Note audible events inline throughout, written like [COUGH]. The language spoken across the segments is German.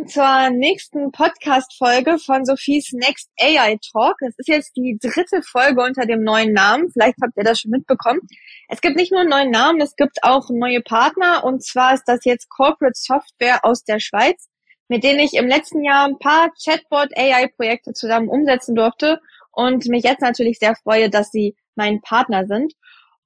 willkommen zur nächsten Podcast-Folge von Sophies Next AI Talk. Es ist jetzt die dritte Folge unter dem neuen Namen. Vielleicht habt ihr das schon mitbekommen. Es gibt nicht nur einen neuen Namen, es gibt auch neue Partner. Und zwar ist das jetzt Corporate Software aus der Schweiz, mit denen ich im letzten Jahr ein paar Chatbot-AI-Projekte zusammen umsetzen durfte und mich jetzt natürlich sehr freue, dass sie mein Partner sind.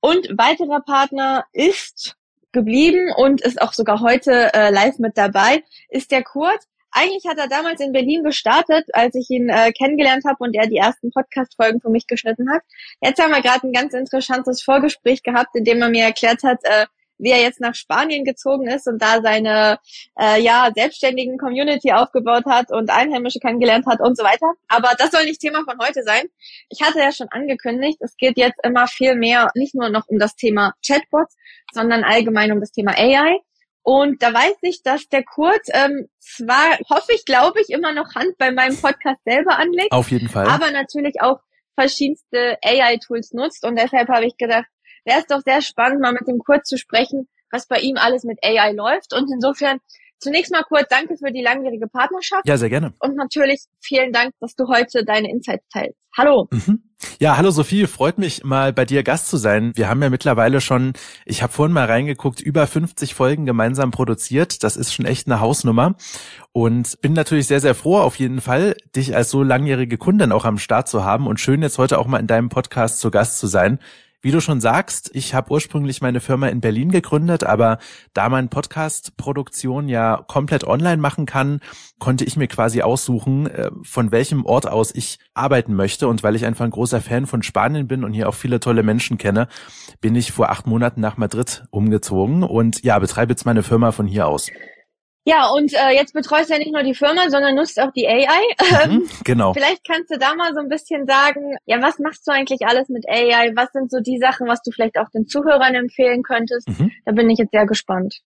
Und weiterer Partner ist geblieben und ist auch sogar heute äh, live mit dabei, ist der Kurt. Eigentlich hat er damals in Berlin gestartet, als ich ihn äh, kennengelernt habe und er die ersten Podcast-Folgen für mich geschnitten hat. Jetzt haben wir gerade ein ganz interessantes Vorgespräch gehabt, in dem er mir erklärt hat, äh, wie er jetzt nach Spanien gezogen ist und da seine äh, ja selbstständigen Community aufgebaut hat und Einheimische kennengelernt hat und so weiter. Aber das soll nicht Thema von heute sein. Ich hatte ja schon angekündigt, es geht jetzt immer viel mehr nicht nur noch um das Thema Chatbots, sondern allgemein um das Thema AI. Und da weiß ich, dass der Kurt ähm, zwar, hoffe ich, glaube ich, immer noch Hand bei meinem Podcast selber anlegt. Auf jeden Fall. Aber natürlich auch verschiedenste AI-Tools nutzt. Und deshalb habe ich gedacht, wäre es doch sehr spannend, mal mit dem Kurt zu sprechen, was bei ihm alles mit AI läuft. Und insofern zunächst mal Kurt, danke für die langjährige Partnerschaft. Ja, sehr gerne. Und natürlich vielen Dank, dass du heute deine Insights teilst. Hallo. Mhm. Ja, hallo Sophie, freut mich mal bei dir Gast zu sein. Wir haben ja mittlerweile schon, ich habe vorhin mal reingeguckt, über 50 Folgen gemeinsam produziert. Das ist schon echt eine Hausnummer und bin natürlich sehr, sehr froh auf jeden Fall, dich als so langjährige Kundin auch am Start zu haben und schön jetzt heute auch mal in deinem Podcast zu Gast zu sein. Wie du schon sagst, ich habe ursprünglich meine Firma in Berlin gegründet, aber da man Podcast-Produktion ja komplett online machen kann, konnte ich mir quasi aussuchen, äh, von welchem Ort aus ich arbeiten möchte. Und weil ich einfach ein großer Fan von Spanien bin und hier auch viele tolle Menschen kenne, bin ich vor acht Monaten nach Madrid umgezogen und ja, betreibe jetzt meine Firma von hier aus. Ja, und äh, jetzt betreust du ja nicht nur die Firma, sondern nutzt auch die AI. Mhm, ähm, [LAUGHS] genau. Vielleicht kannst du da mal so ein bisschen sagen, ja, was machst du eigentlich alles mit AI? Was sind so die Sachen, was du vielleicht auch den Zuhörern empfehlen könntest? Mhm. Da bin ich jetzt sehr gespannt.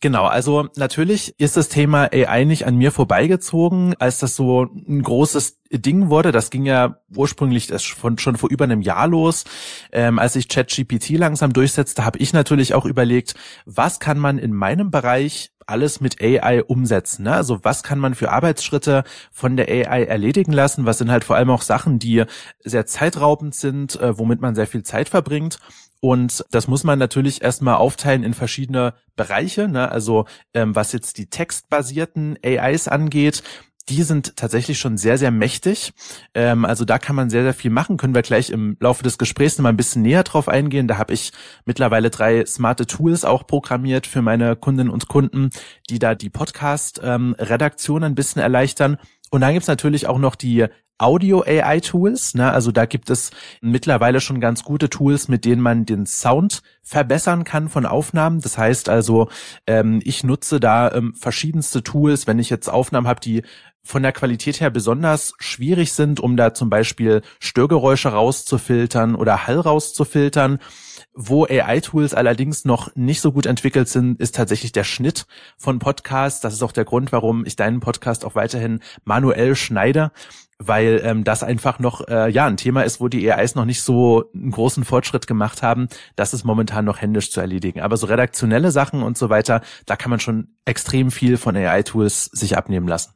Genau, also natürlich ist das Thema AI nicht an mir vorbeigezogen, als das so ein großes Ding wurde. Das ging ja ursprünglich schon, vor über einem Jahr los. Ähm, als ich ChatGPT langsam durchsetzte, habe ich natürlich auch überlegt, was kann man in meinem Bereich alles mit AI umsetzen. Ne? Also was kann man für Arbeitsschritte von der AI erledigen lassen? Was sind halt vor allem auch Sachen, die sehr zeitraubend sind, äh, womit man sehr viel Zeit verbringt? Und das muss man natürlich erstmal aufteilen in verschiedene Bereiche. Ne? Also ähm, was jetzt die textbasierten AIs angeht, die sind tatsächlich schon sehr, sehr mächtig. Ähm, also da kann man sehr, sehr viel machen. Können wir gleich im Laufe des Gesprächs noch mal ein bisschen näher drauf eingehen. Da habe ich mittlerweile drei smarte Tools auch programmiert für meine Kundinnen und Kunden, die da die Podcast-Redaktion ähm, ein bisschen erleichtern. Und dann gibt's natürlich auch noch die Audio-AI-Tools. Ne? Also da gibt es mittlerweile schon ganz gute Tools, mit denen man den Sound verbessern kann von Aufnahmen. Das heißt also, ähm, ich nutze da ähm, verschiedenste Tools, wenn ich jetzt Aufnahmen habe, die von der Qualität her besonders schwierig sind, um da zum Beispiel Störgeräusche rauszufiltern oder Hall rauszufiltern. Wo AI-Tools allerdings noch nicht so gut entwickelt sind, ist tatsächlich der Schnitt von Podcasts. Das ist auch der Grund, warum ich deinen Podcast auch weiterhin manuell schneide weil ähm, das einfach noch äh, ja ein Thema ist, wo die AIs noch nicht so einen großen Fortschritt gemacht haben. Das ist momentan noch händisch zu erledigen. Aber so redaktionelle Sachen und so weiter, da kann man schon extrem viel von AI-Tools sich abnehmen lassen.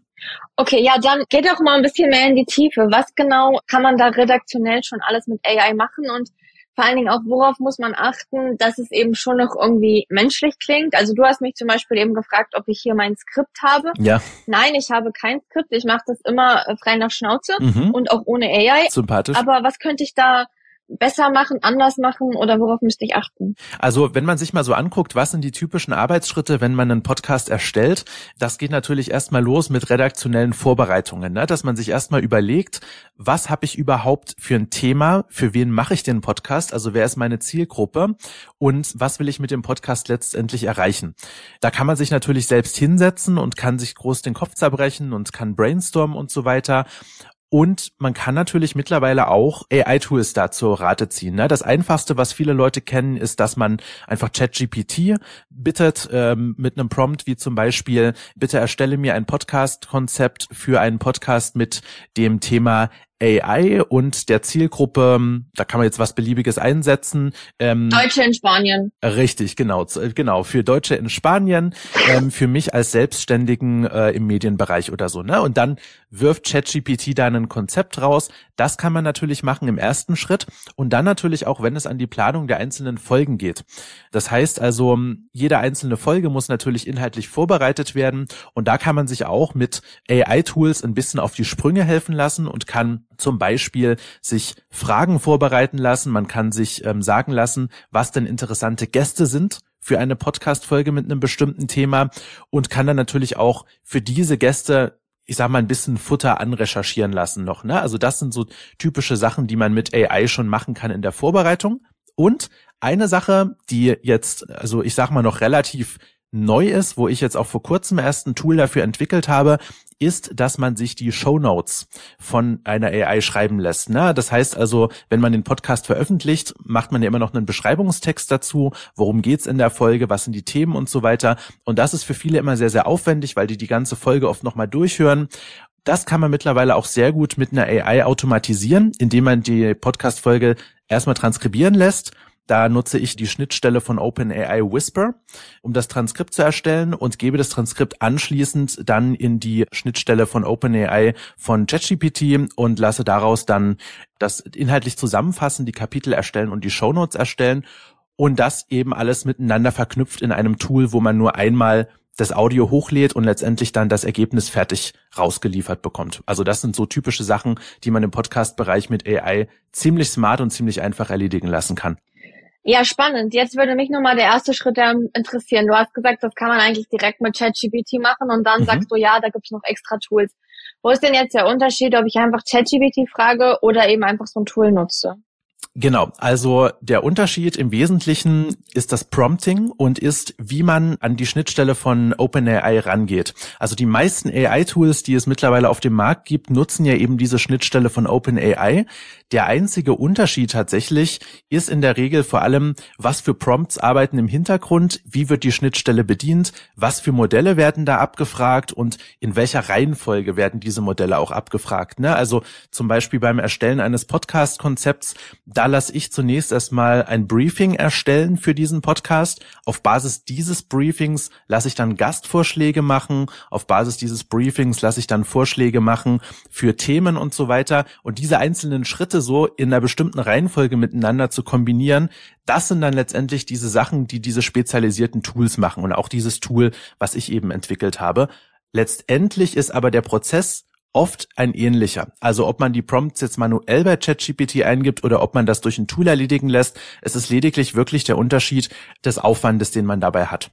Okay, ja, dann geht doch mal ein bisschen mehr in die Tiefe. Was genau kann man da redaktionell schon alles mit AI machen und vor allen Dingen auch, worauf muss man achten, dass es eben schon noch irgendwie menschlich klingt. Also du hast mich zum Beispiel eben gefragt, ob ich hier mein Skript habe. Ja. Nein, ich habe kein Skript. Ich mache das immer frei nach Schnauze mhm. und auch ohne AI. Sympathisch. Aber was könnte ich da besser machen, anders machen oder worauf müsste ich achten? Also wenn man sich mal so anguckt, was sind die typischen Arbeitsschritte, wenn man einen Podcast erstellt, das geht natürlich erstmal los mit redaktionellen Vorbereitungen, ne? dass man sich erstmal überlegt, was habe ich überhaupt für ein Thema, für wen mache ich den Podcast, also wer ist meine Zielgruppe und was will ich mit dem Podcast letztendlich erreichen. Da kann man sich natürlich selbst hinsetzen und kann sich groß den Kopf zerbrechen und kann brainstormen und so weiter. Und man kann natürlich mittlerweile auch AI-Tools dazu Rate ziehen. Ne? Das Einfachste, was viele Leute kennen, ist, dass man einfach ChatGPT bittet ähm, mit einem Prompt wie zum Beispiel, bitte erstelle mir ein Podcast-Konzept für einen Podcast mit dem Thema AI und der Zielgruppe, da kann man jetzt was Beliebiges einsetzen. Ähm, Deutsche in Spanien. Richtig, genau, genau, für Deutsche in Spanien, ähm, für mich als Selbstständigen äh, im Medienbereich oder so. Ne? Und dann wirft ChatGPT da ein Konzept raus. Das kann man natürlich machen im ersten Schritt und dann natürlich auch, wenn es an die Planung der einzelnen Folgen geht. Das heißt also, jede einzelne Folge muss natürlich inhaltlich vorbereitet werden und da kann man sich auch mit AI-Tools ein bisschen auf die Sprünge helfen lassen und kann zum Beispiel sich Fragen vorbereiten lassen. Man kann sich ähm, sagen lassen, was denn interessante Gäste sind für eine Podcast-Folge mit einem bestimmten Thema und kann dann natürlich auch für diese Gäste ich sag mal, ein bisschen Futter anrecherchieren lassen noch. Ne? Also das sind so typische Sachen, die man mit AI schon machen kann in der Vorbereitung. Und eine Sache, die jetzt, also ich sag mal noch relativ neu ist, wo ich jetzt auch vor kurzem erst ein Tool dafür entwickelt habe, ist, dass man sich die Show Notes von einer AI schreiben lässt. Ne? Das heißt also, wenn man den Podcast veröffentlicht, macht man ja immer noch einen Beschreibungstext dazu, worum geht's in der Folge, was sind die Themen und so weiter. Und das ist für viele immer sehr, sehr aufwendig, weil die die ganze Folge oft nochmal durchhören. Das kann man mittlerweile auch sehr gut mit einer AI automatisieren, indem man die Podcast-Folge erstmal transkribieren lässt da nutze ich die Schnittstelle von OpenAI Whisper, um das Transkript zu erstellen und gebe das Transkript anschließend dann in die Schnittstelle von OpenAI von ChatGPT und lasse daraus dann das inhaltlich zusammenfassen, die Kapitel erstellen und die Shownotes erstellen und das eben alles miteinander verknüpft in einem Tool, wo man nur einmal das Audio hochlädt und letztendlich dann das Ergebnis fertig rausgeliefert bekommt. Also das sind so typische Sachen, die man im Podcast-Bereich mit AI ziemlich smart und ziemlich einfach erledigen lassen kann. Ja, spannend. Jetzt würde mich nur mal der erste Schritt interessieren. Du hast gesagt, das kann man eigentlich direkt mit ChatGPT machen und dann mhm. sagst du, ja, da gibt's noch extra Tools. Wo ist denn jetzt der Unterschied, ob ich einfach ChatGPT frage oder eben einfach so ein Tool nutze? Genau, also der Unterschied im Wesentlichen ist das Prompting und ist, wie man an die Schnittstelle von OpenAI rangeht. Also die meisten AI-Tools, die es mittlerweile auf dem Markt gibt, nutzen ja eben diese Schnittstelle von OpenAI. Der einzige Unterschied tatsächlich ist in der Regel vor allem, was für Prompts arbeiten im Hintergrund, wie wird die Schnittstelle bedient, was für Modelle werden da abgefragt und in welcher Reihenfolge werden diese Modelle auch abgefragt. Ne? Also zum Beispiel beim Erstellen eines Podcast-Konzepts, da lasse ich zunächst erstmal ein Briefing erstellen für diesen Podcast. Auf Basis dieses Briefings lasse ich dann Gastvorschläge machen. Auf Basis dieses Briefings lasse ich dann Vorschläge machen für Themen und so weiter. Und diese einzelnen Schritte so in einer bestimmten Reihenfolge miteinander zu kombinieren, das sind dann letztendlich diese Sachen, die diese spezialisierten Tools machen und auch dieses Tool, was ich eben entwickelt habe. Letztendlich ist aber der Prozess oft ein ähnlicher. Also ob man die Prompts jetzt manuell bei ChatGPT eingibt oder ob man das durch ein Tool erledigen lässt, es ist lediglich wirklich der Unterschied des Aufwandes, den man dabei hat.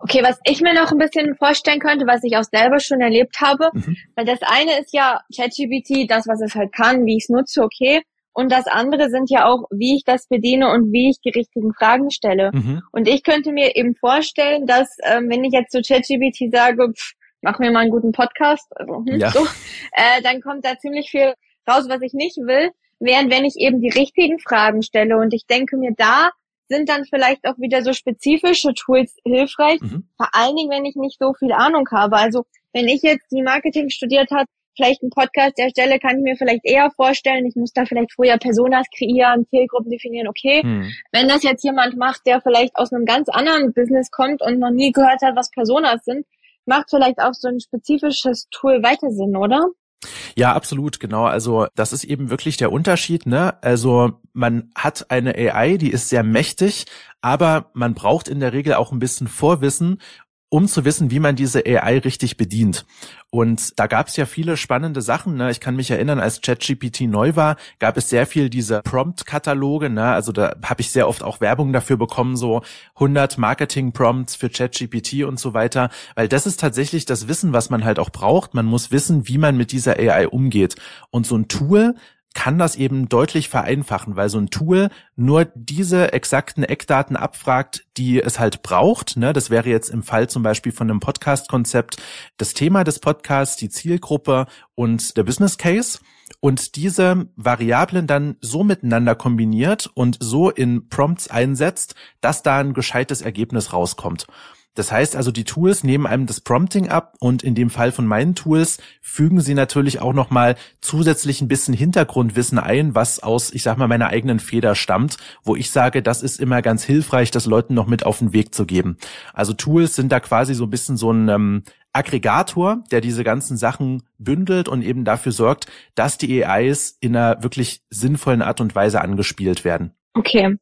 Okay, was ich mir noch ein bisschen vorstellen könnte, was ich auch selber schon erlebt habe, mhm. weil das eine ist ja ChatGPT, das, was es halt kann, wie ich es nutze, okay. Und das andere sind ja auch, wie ich das bediene und wie ich die richtigen Fragen stelle. Mhm. Und ich könnte mir eben vorstellen, dass ähm, wenn ich jetzt zu ChatGPT sage, pff, mach mir mal einen guten Podcast, also hm, ja. so, äh, dann kommt da ziemlich viel raus, was ich nicht will. Während wenn ich eben die richtigen Fragen stelle und ich denke mir, da sind dann vielleicht auch wieder so spezifische Tools hilfreich, mhm. vor allen Dingen, wenn ich nicht so viel Ahnung habe. Also wenn ich jetzt die Marketing studiert habe, vielleicht einen Podcast erstelle, kann ich mir vielleicht eher vorstellen, ich muss da vielleicht vorher Personas kreieren, Zielgruppen definieren, okay. Mhm. Wenn das jetzt jemand macht, der vielleicht aus einem ganz anderen Business kommt und noch nie gehört hat, was Personas sind, macht vielleicht auch so ein spezifisches Tool weiter Sinn, oder? Ja, absolut, genau. Also das ist eben wirklich der Unterschied. Ne? Also man hat eine AI, die ist sehr mächtig, aber man braucht in der Regel auch ein bisschen Vorwissen um zu wissen, wie man diese AI richtig bedient. Und da gab es ja viele spannende Sachen. Ne? Ich kann mich erinnern, als ChatGPT neu war, gab es sehr viel diese Prompt-Kataloge. Ne? Also da habe ich sehr oft auch Werbung dafür bekommen, so 100 Marketing-Prompts für ChatGPT und so weiter. Weil das ist tatsächlich das Wissen, was man halt auch braucht. Man muss wissen, wie man mit dieser AI umgeht. Und so ein Tool kann das eben deutlich vereinfachen, weil so ein Tool nur diese exakten Eckdaten abfragt, die es halt braucht. Ne? Das wäre jetzt im Fall zum Beispiel von einem Podcast-Konzept das Thema des Podcasts, die Zielgruppe und der Business Case. Und diese Variablen dann so miteinander kombiniert und so in Prompts einsetzt, dass da ein gescheites Ergebnis rauskommt. Das heißt also, die Tools nehmen einem das Prompting ab und in dem Fall von meinen Tools fügen sie natürlich auch nochmal zusätzlich ein bisschen Hintergrundwissen ein, was aus, ich sag mal, meiner eigenen Feder stammt, wo ich sage, das ist immer ganz hilfreich, das Leuten noch mit auf den Weg zu geben. Also Tools sind da quasi so ein bisschen so ein ähm, Aggregator, der diese ganzen Sachen bündelt und eben dafür sorgt, dass die AIs in einer wirklich sinnvollen Art und Weise angespielt werden. Okay.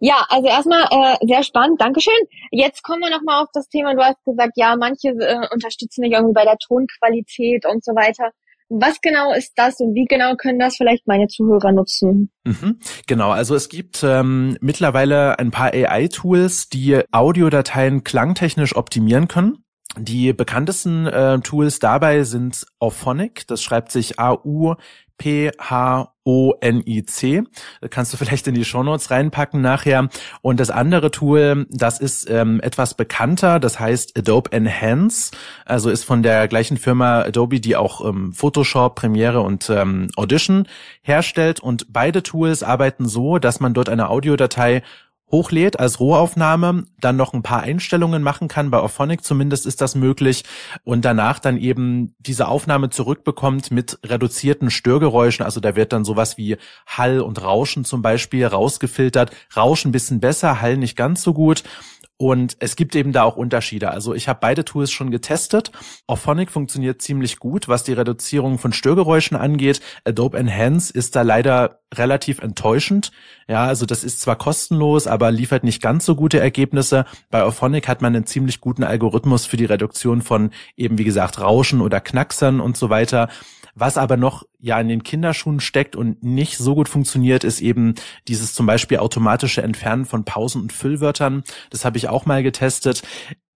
Ja, also erstmal äh, sehr spannend, Dankeschön. Jetzt kommen wir nochmal auf das Thema, du hast gesagt, ja, manche äh, unterstützen dich irgendwie bei der Tonqualität und so weiter. Was genau ist das und wie genau können das vielleicht meine Zuhörer nutzen? Mhm, genau, also es gibt ähm, mittlerweile ein paar AI-Tools, die Audiodateien klangtechnisch optimieren können. Die bekanntesten äh, Tools dabei sind Auphonic, das schreibt sich A-U P-H-O-N-I-C. Kannst du vielleicht in die Shownotes reinpacken nachher. Und das andere Tool, das ist ähm, etwas bekannter, das heißt Adobe Enhance. Also ist von der gleichen Firma Adobe, die auch ähm, Photoshop, Premiere und ähm, Audition herstellt. Und beide Tools arbeiten so, dass man dort eine Audiodatei hochlädt als Rohaufnahme, dann noch ein paar Einstellungen machen kann. Bei Auphonic zumindest ist das möglich und danach dann eben diese Aufnahme zurückbekommt mit reduzierten Störgeräuschen. Also da wird dann sowas wie Hall und Rauschen zum Beispiel rausgefiltert. Rauschen bisschen besser, Hall nicht ganz so gut. Und es gibt eben da auch Unterschiede. Also ich habe beide Tools schon getestet. Auphonic funktioniert ziemlich gut, was die Reduzierung von Störgeräuschen angeht. Adobe Enhance ist da leider relativ enttäuschend. Ja, also das ist zwar kostenlos, aber liefert nicht ganz so gute Ergebnisse. Bei Auphonic hat man einen ziemlich guten Algorithmus für die Reduktion von eben, wie gesagt, Rauschen oder Knacksern und so weiter. Was aber noch ja in den Kinderschuhen steckt und nicht so gut funktioniert, ist eben dieses zum Beispiel automatische Entfernen von Pausen und Füllwörtern. Das habe ich auch mal getestet.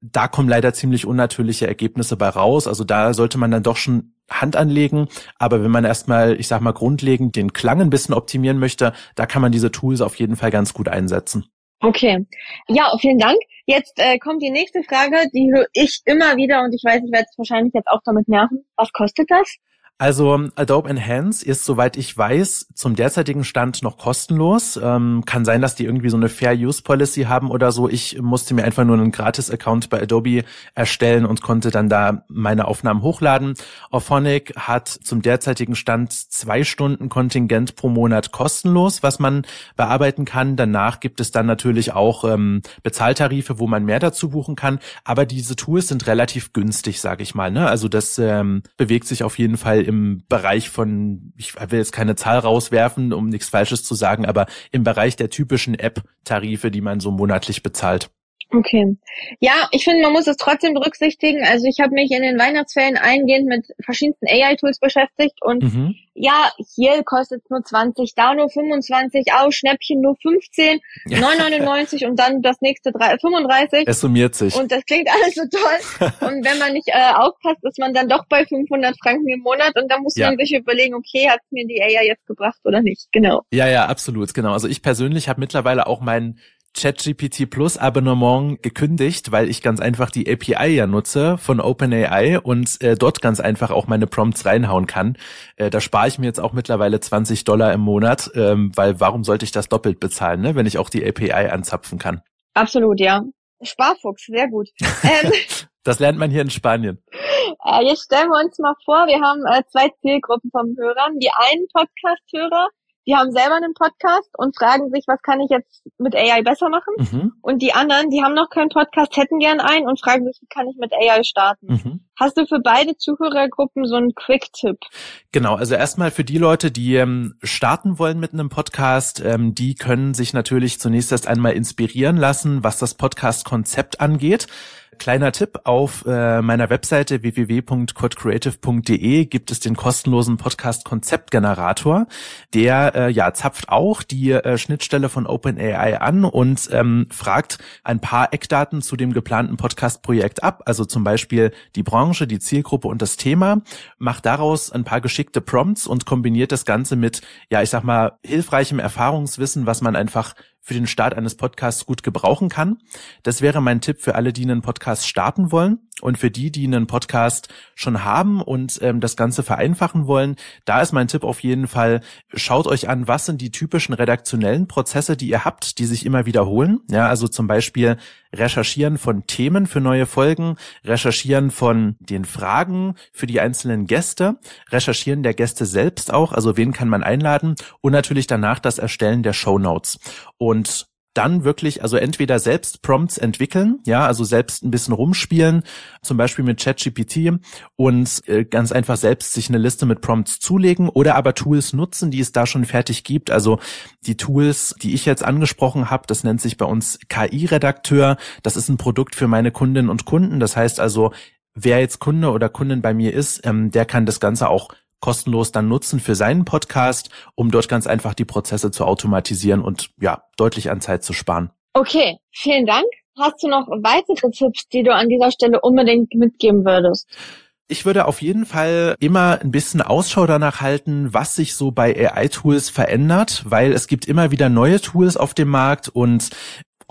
Da kommen leider ziemlich unnatürliche Ergebnisse bei raus. Also da sollte man dann doch schon Hand anlegen. Aber wenn man erstmal, ich sag mal, grundlegend den Klang ein bisschen optimieren möchte, da kann man diese Tools auf jeden Fall ganz gut einsetzen. Okay. Ja, vielen Dank. Jetzt äh, kommt die nächste Frage, die höre ich immer wieder und ich weiß, ich werde es wahrscheinlich jetzt auch damit nerven. Was kostet das? Also Adobe Enhance ist, soweit ich weiß, zum derzeitigen Stand noch kostenlos. Ähm, kann sein, dass die irgendwie so eine Fair Use Policy haben oder so. Ich musste mir einfach nur einen Gratis-Account bei Adobe erstellen und konnte dann da meine Aufnahmen hochladen. Auphonic hat zum derzeitigen Stand zwei Stunden Kontingent pro Monat kostenlos, was man bearbeiten kann. Danach gibt es dann natürlich auch ähm, Bezahltarife, wo man mehr dazu buchen kann. Aber diese Tools sind relativ günstig, sage ich mal. Ne? Also das ähm, bewegt sich auf jeden Fall im Bereich von, ich will jetzt keine Zahl rauswerfen, um nichts Falsches zu sagen, aber im Bereich der typischen App-Tarife, die man so monatlich bezahlt. Okay. Ja, ich finde, man muss es trotzdem berücksichtigen. Also ich habe mich in den Weihnachtsferien eingehend mit verschiedensten AI-Tools beschäftigt und mhm. ja, hier kostet es nur 20, da nur 25, auch Schnäppchen nur 15, ja. 9,99 und dann das nächste 3, 35. Es summiert sich. Und das klingt [LAUGHS] alles so toll. [LAUGHS] und wenn man nicht äh, aufpasst, ist man dann doch bei 500 Franken im Monat und dann muss ja. man sich überlegen, okay, hat mir die AI jetzt gebracht oder nicht? Genau. Ja, ja, absolut, genau. Also ich persönlich habe mittlerweile auch meinen ChatGPT Plus Abonnement gekündigt, weil ich ganz einfach die API ja nutze von OpenAI und äh, dort ganz einfach auch meine Prompts reinhauen kann. Äh, da spare ich mir jetzt auch mittlerweile 20 Dollar im Monat, ähm, weil warum sollte ich das doppelt bezahlen, ne, wenn ich auch die API anzapfen kann? Absolut, ja. Sparfuchs, sehr gut. [LAUGHS] Ähm, das lernt man hier in Spanien. Äh, jetzt stellen wir uns mal vor, wir haben äh, zwei Zielgruppen von Hörern. Die einen Podcast-Hörer, die haben selber einen Podcast und fragen sich, was kann ich jetzt mit AI besser machen? Mhm. Und die anderen, die haben noch keinen Podcast, hätten gern einen und fragen sich, wie kann ich mit AI starten? Mhm. Hast du für beide Zuhörergruppen so einen Quick-Tipp? Genau, also erstmal für die Leute, die ähm, starten wollen mit einem Podcast, ähm, die können sich natürlich zunächst erst einmal inspirieren lassen, was das Podcast-Konzept angeht. Kleiner Tipp, auf äh, meiner Webseite www.codecreative.de gibt es den kostenlosen Podcast Konzeptgenerator. Der äh, ja zapft auch die äh, Schnittstelle von OpenAI an und ähm, fragt ein paar Eckdaten zu dem geplanten Podcast-Projekt ab, also zum Beispiel die Branche, die Zielgruppe und das Thema, macht daraus ein paar geschickte Prompts und kombiniert das Ganze mit, ja, ich sag mal, hilfreichem Erfahrungswissen, was man einfach für den Start eines Podcasts gut gebrauchen kann. Das wäre mein Tipp für alle, die einen Podcast starten wollen. Und für die, die einen Podcast schon haben und ähm, das Ganze vereinfachen wollen, da ist mein Tipp auf jeden Fall, schaut euch an, was sind die typischen redaktionellen Prozesse, die ihr habt, die sich immer wiederholen. Ja, also zum Beispiel Recherchieren von Themen für neue Folgen, Recherchieren von den Fragen für die einzelnen Gäste, Recherchieren der Gäste selbst auch, also wen kann man einladen und natürlich danach das Erstellen der Show Notes. Und dann wirklich, also entweder selbst Prompts entwickeln, ja, also selbst ein bisschen rumspielen, zum Beispiel mit ChatGPT und äh, ganz einfach selbst sich eine Liste mit Prompts zulegen oder aber Tools nutzen, die es da schon fertig gibt. Also die Tools, die ich jetzt angesprochen habe, das nennt sich bei uns KI-Redakteur. Das ist ein Produkt für meine Kundinnen und Kunden. Das heißt also, wer jetzt Kunde oder Kundin bei mir ist, ähm, der kann das Ganze auch kostenlos dann nutzen für seinen Podcast, um dort ganz einfach die Prozesse zu automatisieren und ja, deutlich an Zeit zu sparen. Okay, vielen Dank. Hast du noch weitere Tipps, die du an dieser Stelle unbedingt mitgeben würdest? Ich würde auf jeden Fall immer ein bisschen Ausschau danach halten, was sich so bei AI-Tools verändert, weil es gibt immer wieder neue Tools auf dem Markt und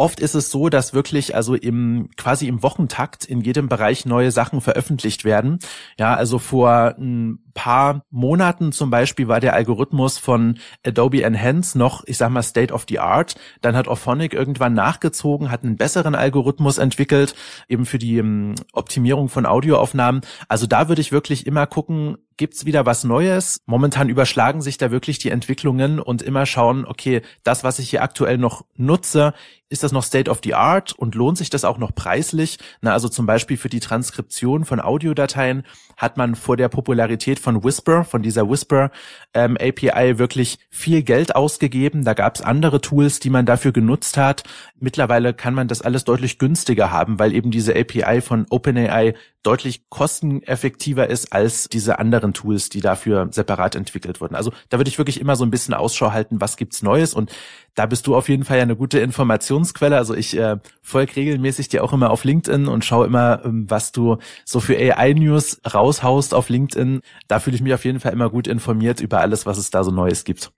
Oft ist es so, dass wirklich also im quasi im Wochentakt in jedem Bereich neue Sachen veröffentlicht werden. Ja, also vor ein paar Monaten zum Beispiel war der Algorithmus von Adobe Enhance noch, ich sag mal, State of the Art. Dann hat Auphonic irgendwann nachgezogen, hat einen besseren Algorithmus entwickelt, eben für die um, Optimierung von Audioaufnahmen. Also da würde ich wirklich immer gucken, gibt's wieder was Neues. Momentan überschlagen sich da wirklich die Entwicklungen und immer schauen, okay, das, was ich hier aktuell noch nutze, ist das noch State of the Art und lohnt sich das auch noch preislich? Na, also zum Beispiel für die Transkription von Audiodateien hat man vor der Popularität von Whisper, von dieser Whisper ähm, API wirklich viel Geld ausgegeben. Da gab es andere Tools, die man dafür genutzt hat. Mittlerweile kann man das alles deutlich günstiger haben, weil eben diese API von OpenAI deutlich kosteneffektiver ist als diese anderen Tools, die dafür separat entwickelt wurden. Also da würde ich wirklich immer so ein bisschen Ausschau halten, was gibt's Neues und da bist du auf jeden Fall ja eine gute Informationsquelle. Also ich äh, folge regelmäßig dir auch immer auf LinkedIn und schaue immer, ähm, was du so für AI-News raushaust auf LinkedIn. Da fühle ich mich auf jeden Fall immer gut informiert über alles, was es da so Neues gibt.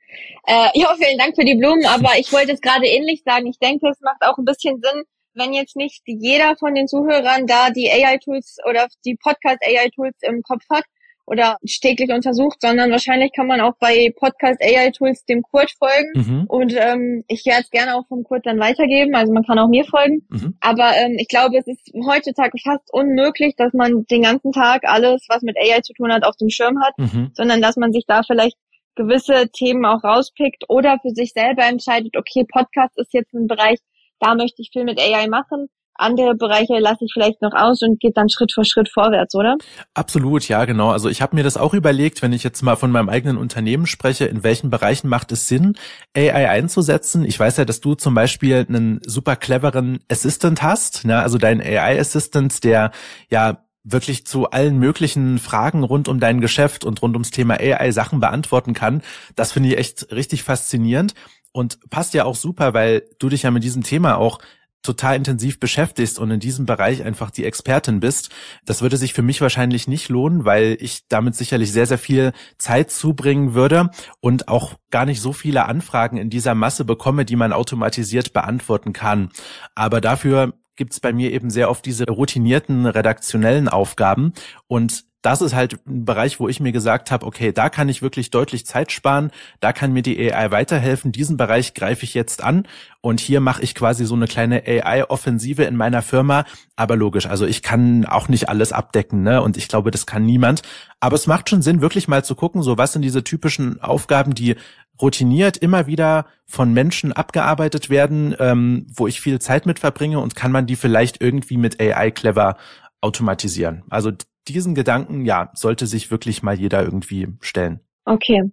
Äh, ja, vielen Dank für die Blumen, aber ich wollte es gerade ähnlich sagen. Ich denke, es macht auch ein bisschen Sinn, wenn jetzt nicht jeder von den Zuhörern da die AI-Tools oder die Podcast-AI-Tools im Kopf hat oder täglich untersucht, sondern wahrscheinlich kann man auch bei Podcast AI-Tools dem Kurt folgen. Mhm. Und ähm, ich werde es gerne auch vom Kurt dann weitergeben. Also man kann auch mir folgen. Mhm. Aber ähm, ich glaube, es ist heutzutage fast unmöglich, dass man den ganzen Tag alles, was mit AI zu tun hat, auf dem Schirm hat, mhm. sondern dass man sich da vielleicht gewisse Themen auch rauspickt oder für sich selber entscheidet, okay, Podcast ist jetzt ein Bereich, da möchte ich viel mit AI machen. Andere Bereiche lasse ich vielleicht noch aus und geht dann Schritt für Schritt vorwärts, oder? Absolut, ja, genau. Also ich habe mir das auch überlegt, wenn ich jetzt mal von meinem eigenen Unternehmen spreche, in welchen Bereichen macht es Sinn, AI einzusetzen. Ich weiß ja, dass du zum Beispiel einen super cleveren Assistant hast, ne? also deinen AI-Assistant, der ja wirklich zu allen möglichen Fragen rund um dein Geschäft und rund ums Thema AI Sachen beantworten kann. Das finde ich echt richtig faszinierend und passt ja auch super, weil du dich ja mit diesem Thema auch total intensiv beschäftigst und in diesem Bereich einfach die Expertin bist. Das würde sich für mich wahrscheinlich nicht lohnen, weil ich damit sicherlich sehr, sehr viel Zeit zubringen würde und auch gar nicht so viele Anfragen in dieser Masse bekomme, die man automatisiert beantworten kann. Aber dafür gibt's bei mir eben sehr oft diese routinierten redaktionellen Aufgaben und das ist halt ein Bereich, wo ich mir gesagt habe, okay, da kann ich wirklich deutlich Zeit sparen, da kann mir die AI weiterhelfen, diesen Bereich greife ich jetzt an und hier mache ich quasi so eine kleine AI-Offensive in meiner Firma. Aber logisch, also ich kann auch nicht alles abdecken, ne? Und ich glaube, das kann niemand. Aber es macht schon Sinn, wirklich mal zu gucken, so was sind diese typischen Aufgaben, die routiniert immer wieder von Menschen abgearbeitet werden, ähm, wo ich viel Zeit mit verbringe und kann man die vielleicht irgendwie mit AI clever automatisieren. Also diesen Gedanken, ja, sollte sich wirklich mal jeder irgendwie stellen. Okay.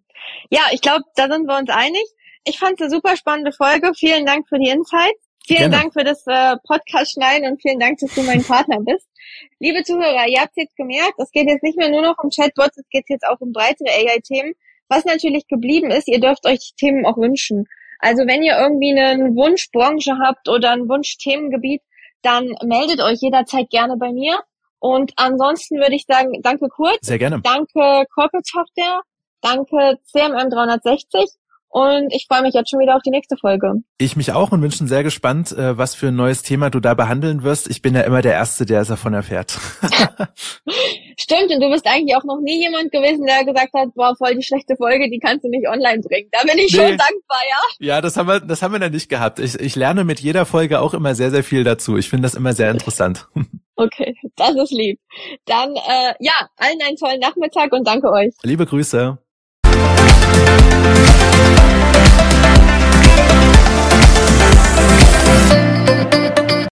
Ja, ich glaube, da sind wir uns einig. Ich fand es eine super spannende Folge. Vielen Dank für die Insights. Vielen Gerne. Dank für das äh, Podcast-Schneiden und vielen Dank, dass du mein Partner bist. Liebe Zuhörer, ihr habt jetzt gemerkt, es geht jetzt nicht mehr nur noch um Chatbots, es geht jetzt auch um breitere AI-Themen. Was natürlich geblieben ist, ihr dürft euch Themen auch wünschen. Also wenn ihr irgendwie eine Wunschbranche habt oder ein Wunschthemengebiet, dann meldet euch jederzeit gerne bei mir. Und ansonsten würde ich sagen, danke Kurt. Sehr gerne. Danke Corporate Software. Danke CMM 360. Und ich freue mich jetzt schon wieder auf die nächste Folge. Ich mich auch und bin schon sehr gespannt, äh, was für ein neues Thema du da behandeln wirst. Ich bin ja immer der Erste, der es davon erfährt. [LAUGHS] [LAUGHS] Stimmt, und du bist eigentlich auch noch nie jemand gewesen, der gesagt hat, boah, voll die schlechte Folge, die kannst du nicht online bringen. Da bin ich nee. schon dankbar, ja. Ja, das haben wir, das haben wir dann nicht gehabt. Ich, ich lerne mit jeder Folge auch immer sehr, sehr viel dazu. Ich finde das immer sehr interessant. [LAUGHS] Okay, das ist lieb. Dann, äh, ja, allen einen tollen Nachmittag und danke euch. Liebe Grüße.